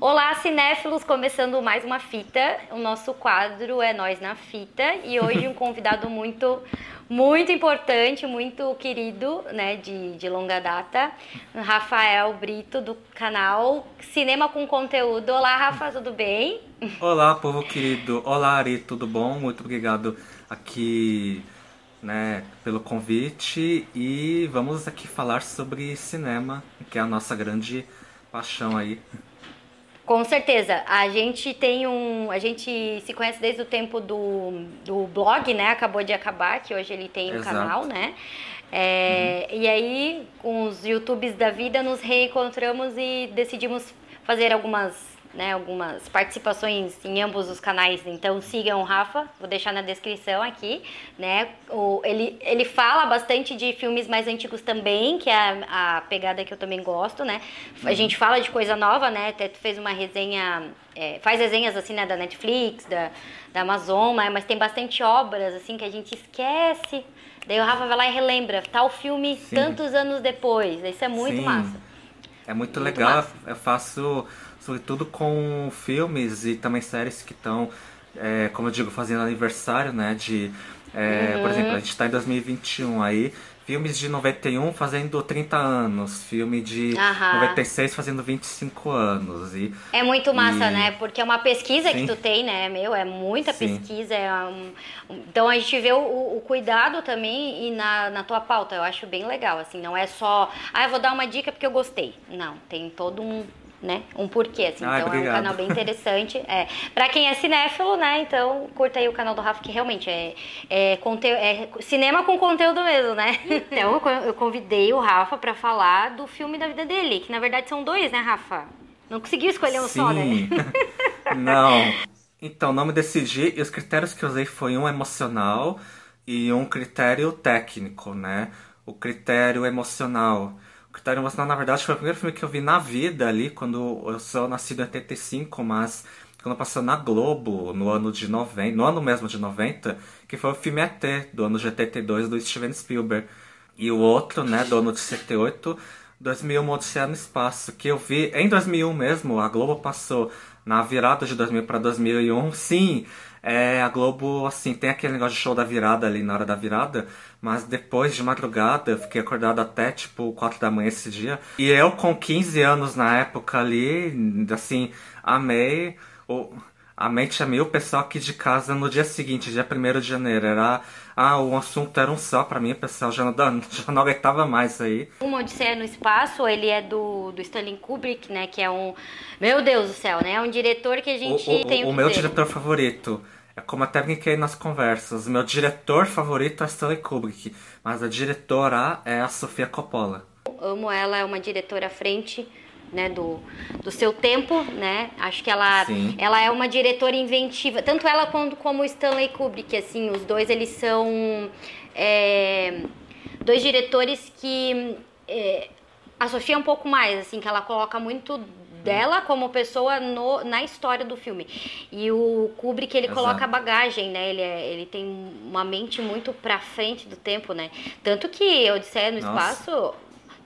Olá, cinéfilos! Começando mais uma fita. O nosso quadro é Nós na Fita e hoje um convidado muito, muito importante, muito querido, né, de, de longa data, Rafael Brito, do canal Cinema com Conteúdo. Olá, Rafa, tudo bem? Olá, povo querido. Olá, Ari, tudo bom? Muito obrigado aqui né, pelo convite e vamos aqui falar sobre cinema, que é a nossa grande paixão aí. Com certeza. A gente tem um. A gente se conhece desde o tempo do, do blog, né? Acabou de acabar, que hoje ele tem um canal, né? É, uhum. E aí, com os YouTubes da vida, nos reencontramos e decidimos fazer algumas né, algumas participações em ambos os canais, então sigam o Rafa, vou deixar na descrição aqui, né, o, ele, ele fala bastante de filmes mais antigos também, que é a, a pegada que eu também gosto, né, a gente fala de coisa nova, né, até tu fez uma resenha, é, faz resenhas assim, né, da Netflix, da, da Amazon, mas tem bastante obras, assim, que a gente esquece, daí o Rafa vai lá e relembra, tal filme Sim. tantos anos depois, isso é muito Sim. massa. É muito, muito legal, massa. eu faço sobretudo com filmes e também séries que estão, é, como eu digo, fazendo aniversário, né? De, é, uhum. Por exemplo, a gente está em 2021 aí, filmes de 91 fazendo 30 anos, filme de uhum. 96 fazendo 25 anos. E, é muito massa, e... né? Porque é uma pesquisa Sim. que tu tem, né, meu? É muita Sim. pesquisa. É um... Então a gente vê o, o, cuidado também e na, na tua pauta. Eu acho bem legal, assim. Não é só, ah, eu vou dar uma dica porque eu gostei. Não, tem todo um né? Um porquê, assim. Ai, então obrigado. é um canal bem interessante. É. Pra quem é cinéfilo, né? Então curta aí o canal do Rafa, que realmente é, é, é cinema com conteúdo mesmo, né? Então eu convidei o Rafa pra falar do filme da vida dele, que na verdade são dois, né, Rafa? Não conseguiu escolher um Sim. só, né? não. Então, não me decidi e os critérios que eu usei foi um emocional e um critério técnico, né? O critério emocional Critério Emocional, na verdade, foi o primeiro filme que eu vi na vida ali, quando eu sou nascido em 85, mas quando passou na Globo, no ano de 90, no ano mesmo de 90, que foi o filme ET, do ano de 82, do Steven Spielberg. E o outro, né, do ano de 78, 2001, Odisseia no Espaço, que eu vi em 2001 mesmo, a Globo passou na virada de 2000 para 2001, sim, é, a Globo, assim, tem aquele negócio de show da virada ali na hora da virada, mas depois de madrugada, eu fiquei acordado até tipo 4 da manhã esse dia. E eu, com 15 anos na época ali, assim, amei. O, a mente amei o pessoal aqui de casa no dia seguinte, dia 1 de janeiro. Era. Ah, o assunto era um só pra mim, o pessoal já não, já não aguentava mais aí. Uma Odisseia no Espaço, ele é do, do Stanley Kubrick, né? Que é um. Meu Deus do céu, né? É um diretor que a gente o, o, tem o, o meu diretor favorito. É como até brinquei nas conversas. Meu diretor favorito é Stanley Kubrick, mas a diretora é a Sofia Coppola. amo ela, é uma diretora à frente né, do, do seu tempo, né? Acho que ela, ela é uma diretora inventiva, tanto ela quanto como o Stanley Kubrick, assim, os dois eles são é, dois diretores que é, a Sofia é um pouco mais, assim, que ela coloca muito dela como pessoa no, na história do filme. E o Kubrick, ele Exato. coloca a bagagem, né? Ele, é, ele tem uma mente muito pra frente do tempo, né? Tanto que Odisseia no Nossa. Espaço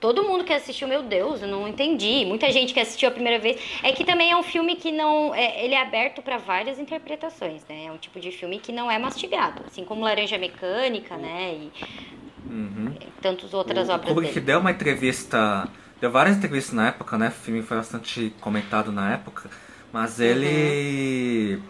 todo mundo que assistiu, meu Deus, eu não entendi. Muita gente que assistiu a primeira vez. É que também é um filme que não. É, ele é aberto para várias interpretações, né? É um tipo de filme que não é mastigado. Assim como Laranja Mecânica, né? E uhum. tantas outras o, obras. O Kubrick dele. deu uma entrevista Deu várias entrevistas na época, né? O filme foi bastante comentado na época. Mas uhum. ele. Uhum.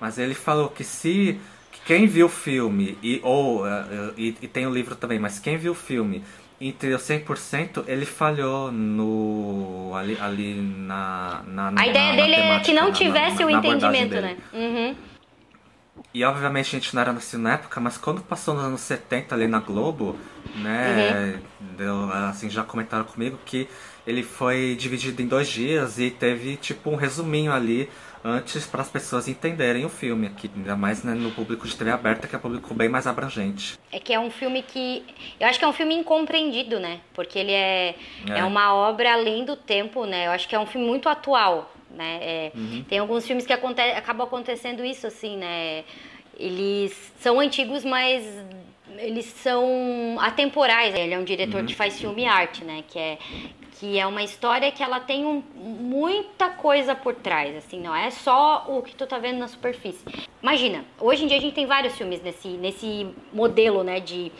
Mas ele falou que se. Que quem viu o filme, e, ou, uh, e, e, tem o livro também, mas quem viu o filme entendeu 100%, ele falhou no ali, ali na, na A ideia na, dele na é que não tivesse o entendimento, né? Uhum. E obviamente a gente não era nascido na época, mas quando passou nos anos 70 ali na Globo, né, uhum. deu, assim, já comentaram comigo que ele foi dividido em dois dias e teve tipo um resuminho ali antes para as pessoas entenderem o filme aqui, ainda mais né, no público de TV aberta, que é um público bem mais abrangente. É que é um filme que eu acho que é um filme incompreendido, né? Porque ele é, é. é uma obra além do tempo, né? Eu acho que é um filme muito atual né? É, uhum. Tem alguns filmes que aconte acabam acontecendo isso, assim, né? Eles são antigos, mas eles são atemporais. Ele é um diretor uhum. que faz filme e arte, né? Que é que é uma história que ela tem um, muita coisa por trás, assim, não é só o que tu tá vendo na superfície. Imagina, hoje em dia a gente tem vários filmes nesse, nesse modelo, né, de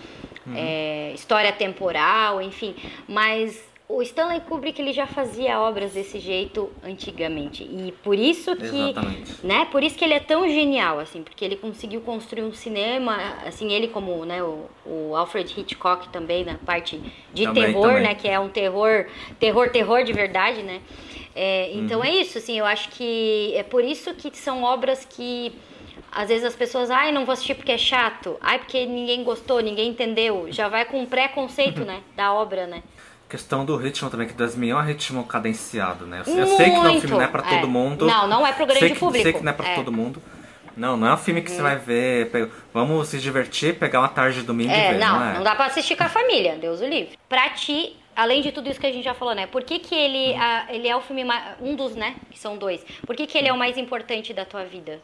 uhum. é, história temporal, enfim, mas o Stanley Kubrick ele já fazia obras desse jeito antigamente e por isso que Exatamente. né por isso que ele é tão genial assim porque ele conseguiu construir um cinema assim ele como né o, o Alfred Hitchcock também na parte de também, terror também. né que é um terror terror terror de verdade né é, então uhum. é isso assim eu acho que é por isso que são obras que às vezes as pessoas, ai, não vou assistir porque é chato, ai, porque ninguém gostou, ninguém entendeu. Já vai com um preconceito, né, da obra, né? Questão do ritmo também, que 2001 é um ritmo cadenciado, né? Eu, eu sei que não, o filme não é pra é. todo mundo. Não, não é pro grande sei que, público. Sei que não é pra é. todo mundo. Não, não é um filme que hum. você vai ver, vamos se divertir, pegar uma tarde de domingo é, e ver, não, não, é? não dá pra assistir com a família, Deus o livre. Pra ti, além de tudo isso que a gente já falou, né? Por que, que ele, hum. a, ele é o filme, um dos, né? Que são dois. Por que, que ele é o mais importante da tua vida?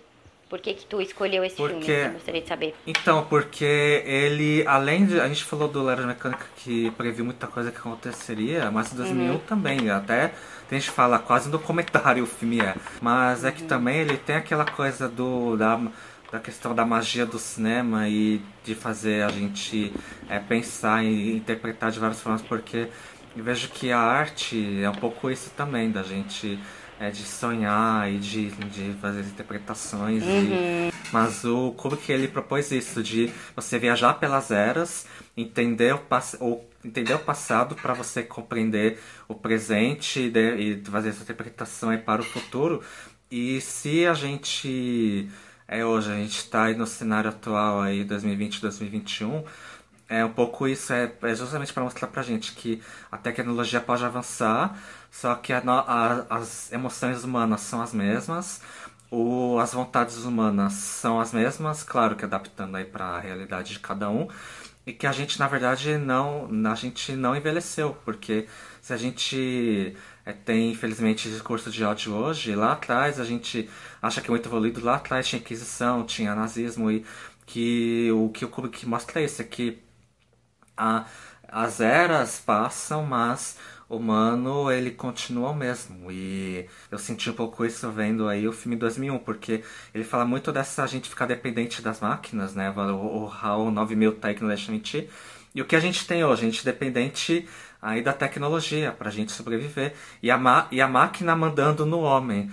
Por que, que tu escolheu esse porque, filme? Eu gostaria de saber. Então, porque ele, além de. A gente falou do Laranja Mecânica que previu muita coisa que aconteceria, mas em 2001 uhum. também. Até a gente fala quase no comentário o filme é. Mas é que uhum. também ele tem aquela coisa do. Da, da questão da magia do cinema e de fazer a gente é, pensar e interpretar de várias formas, porque eu vejo que a arte é um pouco isso também, da gente é, de sonhar e de, de fazer interpretações. Uhum. E, mas o Kubrick ele propôs isso, de você viajar pelas eras, entender o, ou entender o passado para você compreender o presente e, de, e fazer essa interpretação para o futuro. E se a gente é hoje, a gente está aí no cenário atual aí 2020, 2021, é um pouco isso, é, é justamente para mostrar pra gente que a tecnologia pode avançar, só que a, a, as emoções humanas são as mesmas, o, as vontades humanas são as mesmas, claro que adaptando aí para a realidade de cada um, e que a gente na verdade não, a gente não envelheceu, porque se a gente é, tem infelizmente discurso de ódio hoje, lá atrás a gente acha que é muito evoluído, lá atrás tinha Inquisição, tinha nazismo e que o que o Kubrick mostra é isso, é que a, as eras passam, mas o humano ele continua o mesmo. E eu senti um pouco isso vendo aí o filme 2001, porque ele fala muito dessa gente ficar dependente das máquinas, né? O, o HAL 9000 tá aí que não deixa mentir. E o que a gente tem hoje? A gente dependente aí da tecnologia para a gente sobreviver. E a, e a máquina mandando no homem.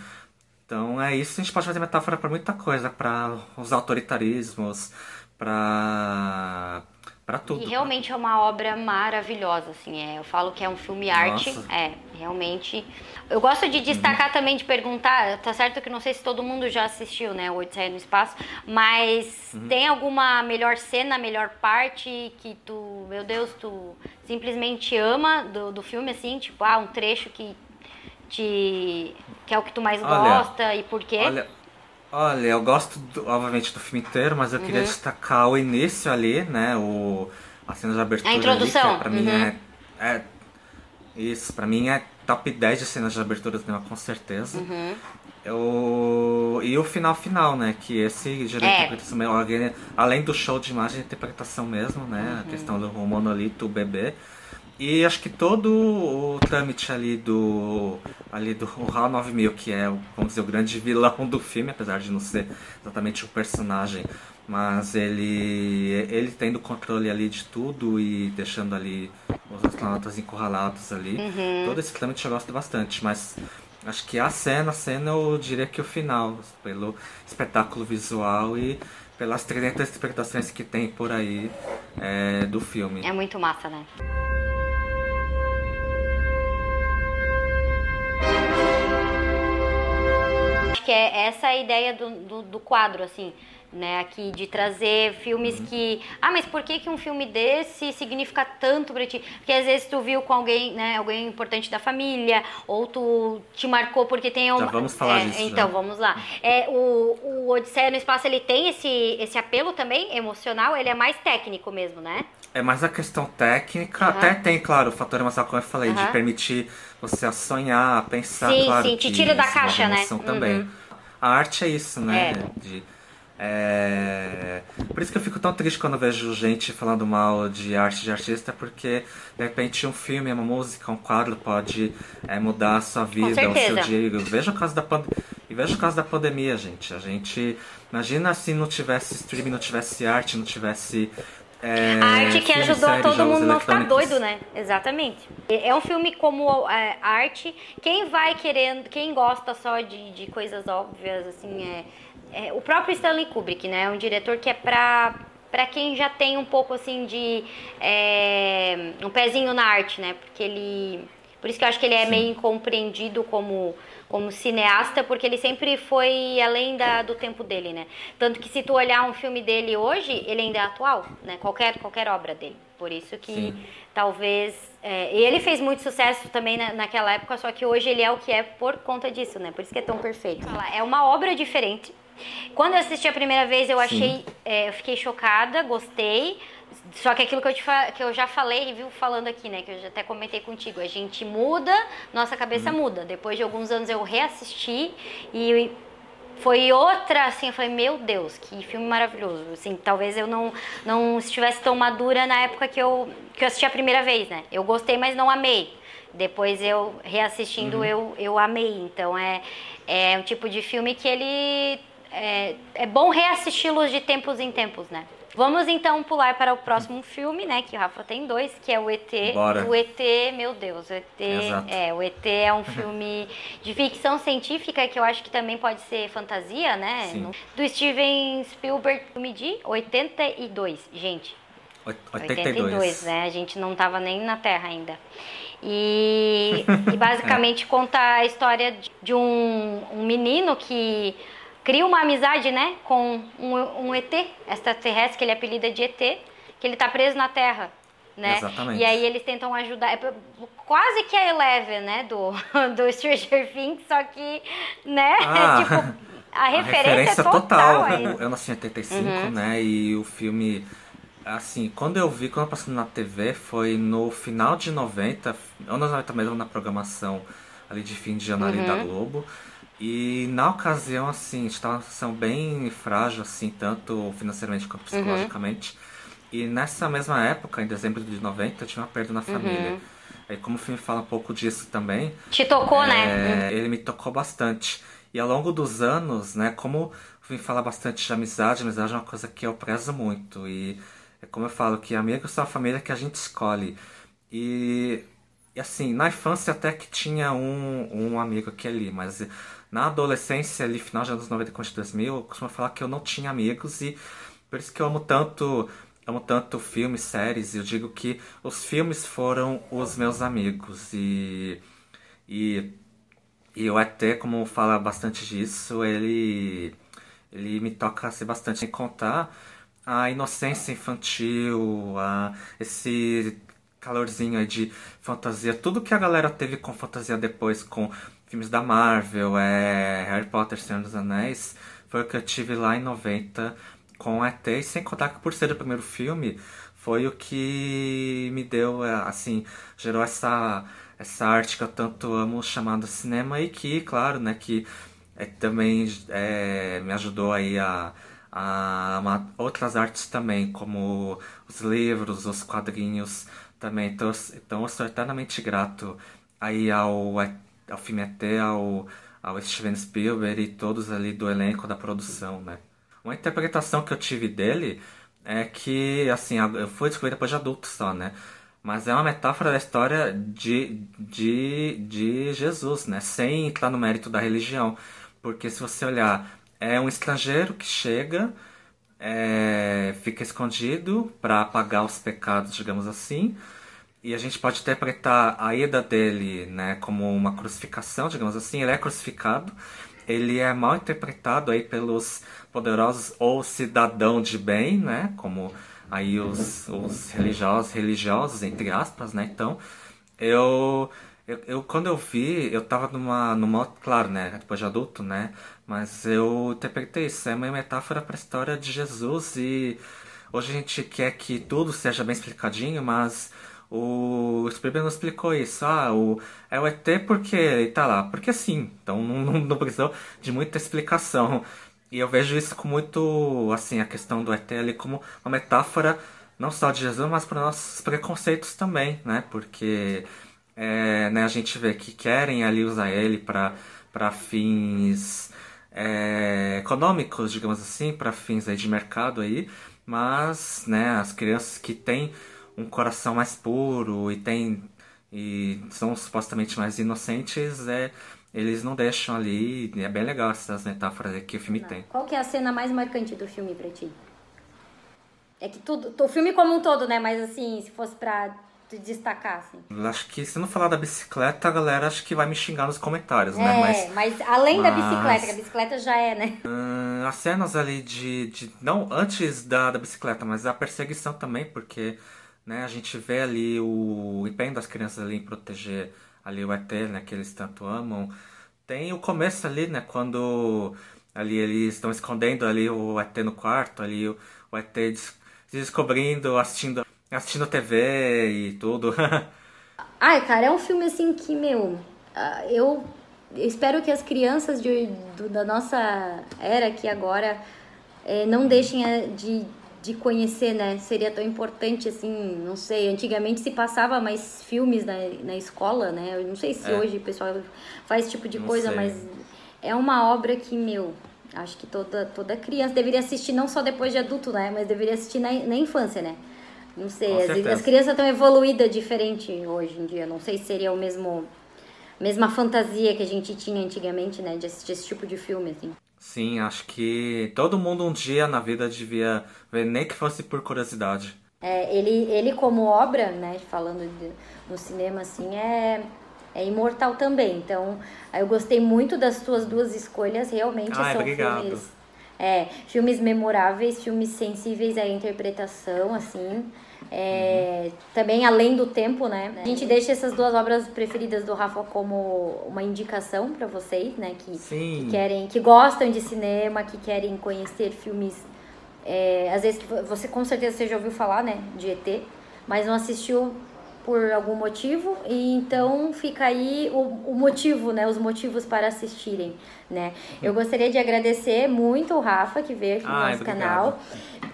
Então é isso, a gente pode fazer metáfora para muita coisa, para os autoritarismos, para para tudo. E realmente é uma obra maravilhosa, assim. É, eu falo que é um filme arte. Nossa. É, realmente. Eu gosto de destacar uhum. também, de perguntar, tá certo que não sei se todo mundo já assistiu, né, o Odisseia no Espaço, mas uhum. tem alguma melhor cena, melhor parte que tu, meu Deus, tu simplesmente ama do, do filme, assim, tipo, ah, um trecho que te. que é o que tu mais olha, gosta e por quê? Olha, Olha, eu gosto, do, obviamente, do filme inteiro, mas eu uhum. queria destacar o início ali, né? O, a cena de abertura. A introdução. Ali, que é, pra uhum. mim é, é. Isso, pra mim é top 10 de cenas de abertura do cinema, com certeza. Uhum. Eu, e o final final, né? Que esse gerente é. interpretação, além do show de imagem, interpretação mesmo, né? A uhum. questão do monolito, o bebê. E acho que todo o trâmite ali do ali do HAL 9000, que é, vamos dizer, o grande vilão do filme, apesar de não ser exatamente o personagem, mas ele ele tendo controle ali de tudo e deixando ali os astronautas encurralados ali. Uhum. Todo esse trâmite eu gosto bastante, mas acho que a cena, a cena eu diria que o final, pelo espetáculo visual e pelas 300 interpretações que tem por aí é, do filme. É muito massa, né? Que é essa a ideia do, do, do quadro, assim, né, aqui de trazer filmes uhum. que, ah, mas por que que um filme desse significa tanto para ti? Porque às vezes tu viu com alguém, né, alguém importante da família, ou tu te marcou porque tem uma... Já vamos falar é, disso. Então, já. vamos lá. É, o, o Odisseia no Espaço, ele tem esse, esse apelo também emocional, ele é mais técnico mesmo, né? É mais a questão técnica, uhum. até tem, claro, o fator emocional, como eu falei, uhum. de permitir você sonhar, pensar, sim, claro. Sim, te tira da caixa, né? Também. Uhum. A arte é isso, né? É. De É... Por isso que eu fico tão triste quando vejo gente falando mal de arte de artista, porque de repente um filme, uma música, um quadro pode é, mudar a sua vida, o seu dia. Veja o caso da pandemia. E veja o caso da pandemia, gente. A gente. Imagina se não tivesse streaming, não tivesse arte, não tivesse é, a arte que ajudou todo mundo não ficar doido, né? Exatamente. É um filme como é, arte. Quem vai querendo, quem gosta só de, de coisas óbvias, assim, é, é, o próprio Stanley Kubrick, né? É um diretor que é pra para quem já tem um pouco assim de é, um pezinho na arte, né? Porque ele, por isso que eu acho que ele é Sim. meio incompreendido como como cineasta, porque ele sempre foi além da, do tempo dele, né? Tanto que se tu olhar um filme dele hoje, ele ainda é atual, né? Qualquer, qualquer obra dele. Por isso que Sim. talvez. É, ele fez muito sucesso também na, naquela época, só que hoje ele é o que é por conta disso, né? Por isso que é tão perfeito. É uma obra diferente. Quando eu assisti a primeira vez, eu achei. É, eu fiquei chocada, gostei. Só que aquilo que eu, te, que eu já falei, viu, falando aqui, né? Que eu já até comentei contigo. A gente muda, nossa cabeça uhum. muda. Depois de alguns anos eu reassisti e foi outra, assim, eu falei, meu Deus, que filme maravilhoso. Assim, talvez eu não, não estivesse tão madura na época que eu, que eu assisti a primeira vez, né? Eu gostei, mas não amei. Depois eu, reassistindo, uhum. eu, eu amei. Então é, é um tipo de filme que ele... É, é bom reassisti-los de tempos em tempos, né? Vamos então pular para o próximo filme, né? Que o Rafa tem dois, que é o ET. Bora. O ET, meu Deus, o ET. Exato. É, o ET é um filme de ficção científica que eu acho que também pode ser fantasia, né? Sim. Do Steven Spielberg, filme de 82, gente. 82. 82, né? A gente não estava nem na Terra ainda. E, e basicamente é. conta a história de um, um menino que cria uma amizade, né, com um, um ET, extraterrestre, que ele apelida de ET, que ele está preso na Terra. Né? Exatamente. E aí eles tentam ajudar. É quase que a Eleven, né? Do, do Stranger Things, só que, né? Ah, tipo, a referência, a referência total. total. Eu nasci em 85, uhum. né? E o filme. Assim, quando eu vi, quando eu passei na TV, foi no final de 90, anos 90 mesmo na programação ali de fim de janeiro uhum. da Globo. E na ocasião, assim, estava uma situação bem frágil, assim, tanto financeiramente quanto uhum. psicologicamente. Uhum. E nessa mesma época, em dezembro de 90, eu tive uma perda na uhum. família. Aí, como o filme fala um pouco disso também. Te tocou, é, né? Ele me tocou bastante. E ao longo dos anos, né, como o filme fala bastante de amizade, amizade é uma coisa que eu prezo muito. E é como eu falo, que amigos são a família que a gente escolhe. E, e assim, na infância até que tinha um, um amigo aqui ali, mas na adolescência, ali, final de anos 90 e 2000, eu costumo falar que eu não tinha amigos e por isso que eu amo tanto amo tanto filmes, séries, eu digo que os filmes foram os meus amigos. E, e, e o ET, como fala bastante disso, ele, ele me toca assim, bastante em contar a inocência infantil, a, esse calorzinho aí de fantasia, tudo que a galera teve com fantasia depois, com filmes da Marvel, é, Harry Potter, Senhor dos Anéis, foi o que eu tive lá em 90 com ET, sem contar que por ser o primeiro filme, foi o que me deu, é, assim, gerou essa, essa arte que eu tanto amo chamada cinema e que, claro, né, que é, também é, me ajudou aí a, a, outras artes também, como os livros, os quadrinhos também. Então, então eu sou eternamente grato aí ao, ao filme ET, ao, ao Steven Spielberg e todos ali do elenco da produção, né? Uma interpretação que eu tive dele é que, assim, eu fui descobrir depois de adulto só, né? Mas é uma metáfora da história de, de, de Jesus, né? Sem entrar no mérito da religião. Porque se você olhar, é um estrangeiro que chega, é, fica escondido para apagar os pecados, digamos assim. E a gente pode interpretar a ida dele né, como uma crucificação, digamos assim. Ele é crucificado ele é mal interpretado aí pelos poderosos ou cidadão de bem, né? Como aí os, os religiosos, religiosos, entre aspas, né? Então, eu, eu, eu, quando eu vi, eu tava numa, numa, claro, né? Depois de adulto, né? Mas eu interpretei isso, é uma metáfora para a história de Jesus e hoje a gente quer que tudo seja bem explicadinho, mas o Spielberg não explicou isso. Ah, o, é o ET porque ele tá lá. Porque sim. Então não, não, não precisou de muita explicação. E eu vejo isso com muito, assim, a questão do ET ali como uma metáfora não só de Jesus, mas para nossos preconceitos também, né? Porque é, né, a gente vê que querem ali usar ele para fins é, econômicos, digamos assim, para fins aí de mercado aí, mas né, as crianças que têm um coração mais puro e tem e são supostamente mais inocentes, é, eles não deixam ali. é bem legal essas metáforas que o filme não. tem. Qual que é a cena mais marcante do filme pra ti? É que tudo, o filme como um todo, né? Mas assim, se fosse pra destacar, assim. Acho que se não falar da bicicleta, a galera acho que vai me xingar nos comentários, é, né? Mas, mas além mas... da bicicleta, que a bicicleta já é, né? Hum, as cenas ali de, de. Não antes da, da bicicleta, mas a perseguição também, porque né, a gente vê ali o empenho das crianças ali em proteger ali o ET, né? Que eles tanto amam. Tem o começo ali, né? Quando ali eles estão escondendo ali o ET no quarto, ali o, o ET descobrindo, assistindo, assistindo TV e tudo. Ai, cara, é um filme assim que, meu, ah, eu espero que as crianças de, do, da nossa era aqui agora é, não deixem eh, de, de conhecer, né? Seria tão importante assim, não sei. Antigamente se passava mais filmes na, na escola, né? Eu não sei se é. hoje o pessoal faz esse tipo de não coisa, sei. mas é uma obra que, meu, Acho que toda, toda criança deveria assistir, não só depois de adulto, né? Mas deveria assistir na, na infância, né? Não sei, as, as, crianças estão evoluídas diferente hoje em dia. Não sei se seria o mesmo mesma fantasia que a gente tinha antigamente, né? De assistir esse tipo de filme, assim. Sim, acho que todo mundo um dia na vida devia ver, nem que fosse por curiosidade. É, ele, ele como obra, né? Falando de, no cinema, assim, é é imortal também. Então, eu gostei muito das suas duas escolhas, realmente Ai, são obrigado. filmes. É, filmes memoráveis, filmes sensíveis à interpretação, assim. É, uhum. Também além do tempo, né? A gente deixa essas duas obras preferidas do Rafa como uma indicação para vocês, né? Que, que, querem, que gostam de cinema, que querem conhecer filmes. É, às vezes que você com certeza você já ouviu falar, né? De ET, mas não assistiu por algum motivo e então fica aí o, o, motivo, né, os motivos para assistirem, né. Eu gostaria de agradecer muito o Rafa que veio aqui no nosso obrigado. canal.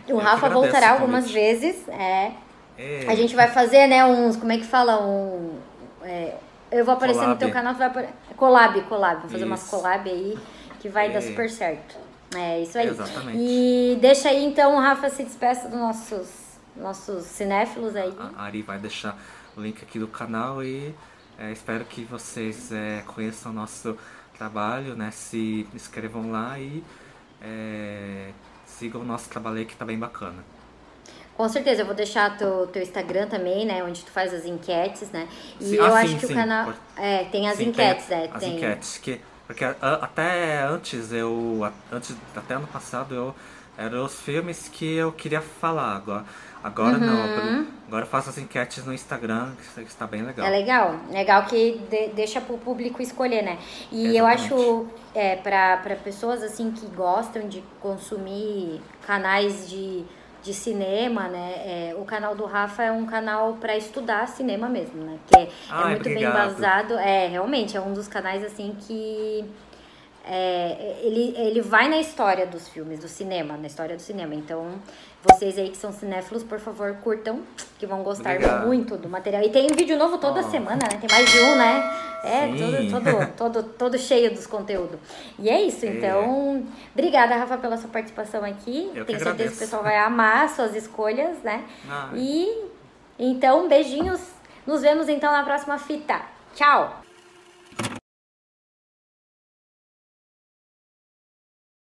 O Eu Rafa voltará algumas vezes, é. é. A gente vai fazer, né, uns, como é que fala, um é, eu vou aparecer collab. no teu canal, tu vai aparecer. Collab, collab, vou fazer isso. umas collab aí que vai é. dar super certo. É isso aí. Exatamente. E deixa aí então o Rafa se despeça dos nossos nossos cinéfilos aí. A Ari vai deixar o link aqui do canal e é, espero que vocês é, conheçam o nosso trabalho, né? Se inscrevam lá e é, sigam o nosso trabalho aí que tá bem bacana. Com certeza, eu vou deixar teu, teu Instagram também, né? Onde tu faz as enquetes, né? E sim, eu ah, acho sim, que sim. o canal. É, tem as enquetes, tem, é. As tem... enquetes, que. Porque até antes eu. Antes, até ano passado eu. Eram os filmes que eu queria falar agora. Agora uhum. não, agora eu faço as enquetes no Instagram, que está bem legal. É legal, legal que de, deixa para o público escolher, né? E Exatamente. eu acho, é, para pessoas assim que gostam de consumir canais de, de cinema, né? É, o canal do Rafa é um canal para estudar cinema mesmo, né? Que é, Ai, é muito obrigado. bem basado, é, realmente, é um dos canais assim que... É, ele, ele vai na história dos filmes, do cinema, na história do cinema. Então, vocês aí que são cinéfilos, por favor, curtam, que vão gostar Obrigado. muito do material. E tem vídeo novo toda oh. semana, né? Tem mais de um, né? É, todo, todo, todo, todo cheio dos conteúdos. E é isso, é. então. Obrigada, Rafa, pela sua participação aqui. Eu Tenho que certeza que o pessoal vai amar suas escolhas, né? Ai. E então, beijinhos. Nos vemos então na próxima fita. Tchau!